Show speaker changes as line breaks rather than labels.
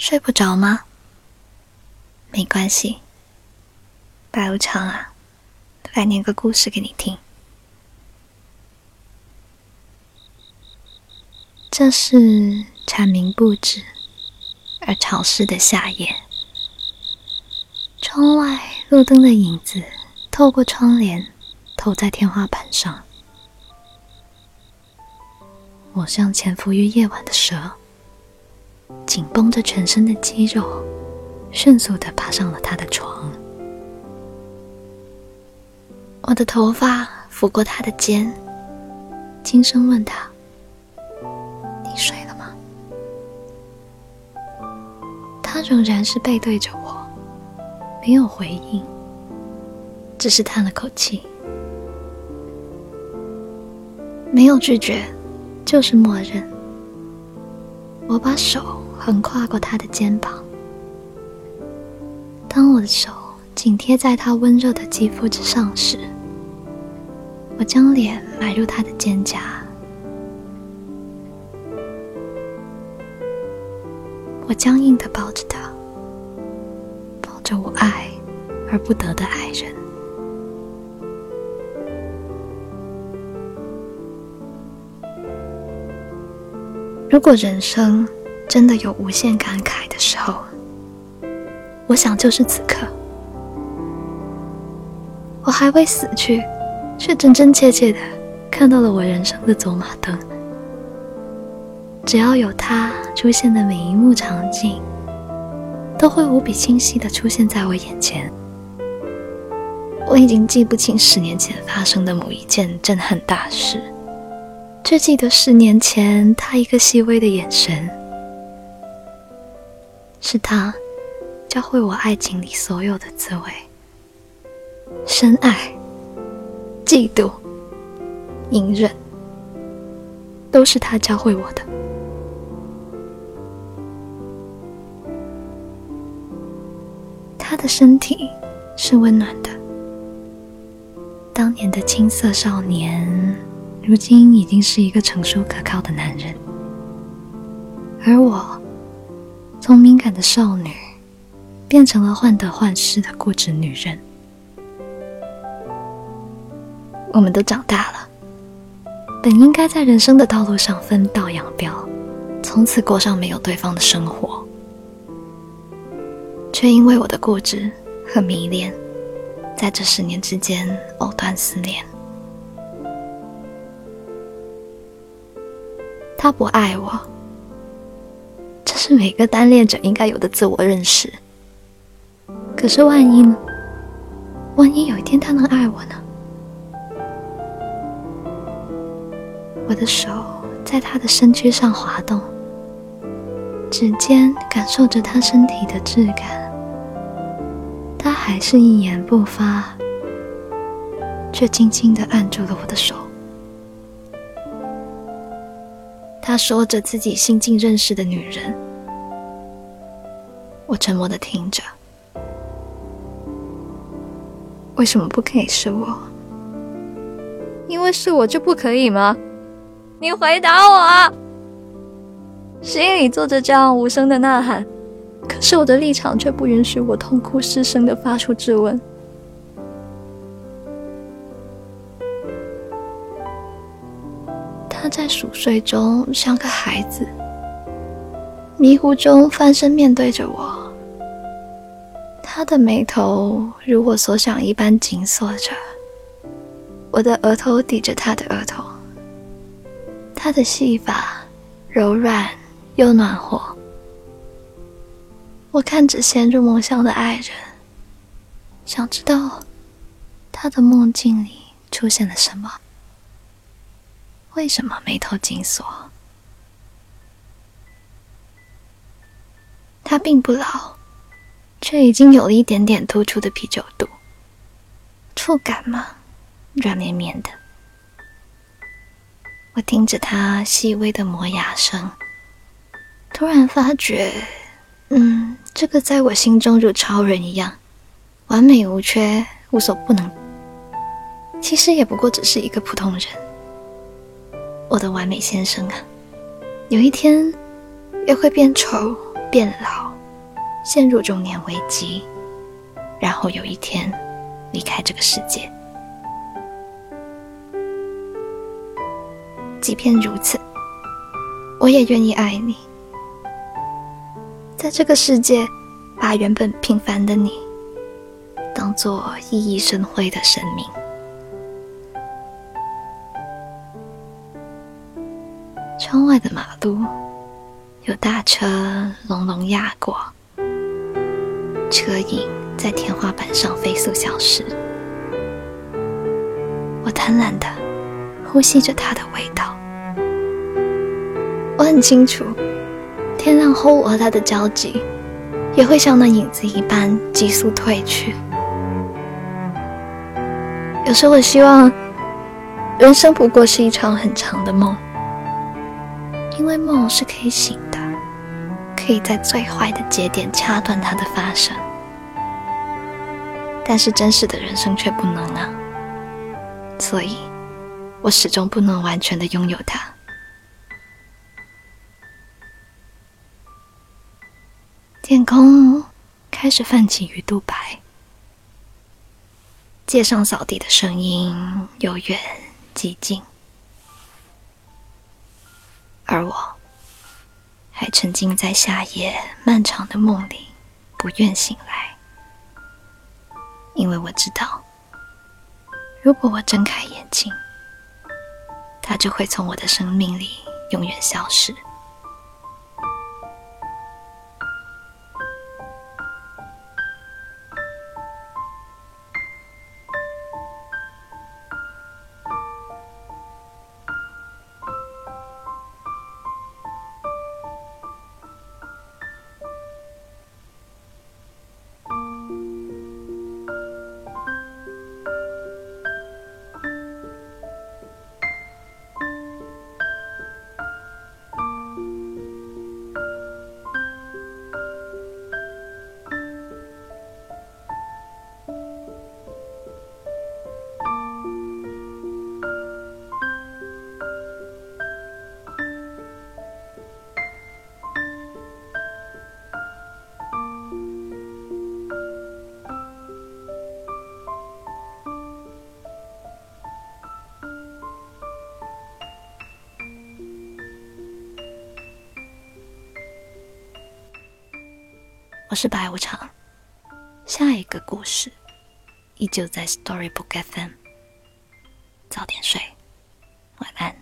睡不着吗？没关系，白无常啊，来念个故事给你听。这是蝉鸣不止而潮湿的夏夜，窗外路灯的影子透过窗帘投在天花板上，我像潜伏于夜晚的蛇。紧绷着全身的肌肉，迅速的爬上了他的床。我的头发拂过他的肩，轻声问他：“你睡了吗？”他仍然是背对着我，没有回应，只是叹了口气，没有拒绝，就是默认。我把手。横跨过他的肩膀。当我的手紧贴在他温热的肌肤之上时，我将脸埋入他的肩胛。我僵硬的抱着他，抱着我爱而不得的爱人。如果人生……真的有无限感慨的时候，我想就是此刻。我还未死去，却真真切切的看到了我人生的走马灯。只要有他出现的每一幕场景，都会无比清晰的出现在我眼前。我已经记不清十年前发生的某一件震撼大事，却记得十年前他一个细微的眼神。是他教会我爱情里所有的滋味，深爱、嫉妒、隐忍，都是他教会我的。他的身体是温暖的，当年的青涩少年，如今已经是一个成熟可靠的男人，而我。从敏感的少女，变成了患得患失的固执女人。我们都长大了，本应该在人生的道路上分道扬镳，从此过上没有对方的生活，却因为我的固执和迷恋，在这十年之间藕断丝连。他不爱我。是每个单恋者应该有的自我认识。可是万一呢？万一有一天他能爱我呢？我的手在他的身躯上滑动，指尖感受着他身体的质感。他还是一言不发，却轻轻的按住了我的手。他说着自己新近认识的女人。我沉默的听着，为什么不可以是我？因为是我就不可以吗？你回答我！心里做着这样无声的呐喊，可是我的立场却不允许我痛哭失声的发出质问。他在熟睡中像个孩子，迷糊中翻身面对着我。他的眉头如我所想一般紧锁着，我的额头抵着他的额头，他的细发柔软又暖和。我看着陷入梦乡的爱人，想知道他的梦境里出现了什么，为什么眉头紧锁？他并不老。却已经有了一点点突出的啤酒肚，触感嘛，软绵绵的。我听着他细微的磨牙声，突然发觉，嗯，这个在我心中如超人一样，完美无缺、无所不能，其实也不过只是一个普通人。我的完美先生啊，有一天也会变丑、变老。陷入中年危机，然后有一天离开这个世界。即便如此，我也愿意爱你，在这个世界，把原本平凡的你当做熠熠生辉的生命。窗外的马路，有大车隆隆压过，车影在天花板上飞速消失。我贪婪的呼吸着它的味道。我很清楚，天亮后我和他的交集，也会像那影子一般急速褪去。有时候我希望，人生不过是一场很长的梦。因为梦是可以醒，可以在最坏的节点掐断它的发生，但是真实的人生却不能啊！所以，我始终不能完全的拥有它。天空开始泛起鱼肚白，街上扫地的声音由远及近。而我，还沉浸在夏夜漫长的梦里，不愿醒来，因为我知道，如果我睁开眼睛，它就会从我的生命里永远消失。我是白无常，下一个故事依旧在 Storybook FM。早点睡，晚安。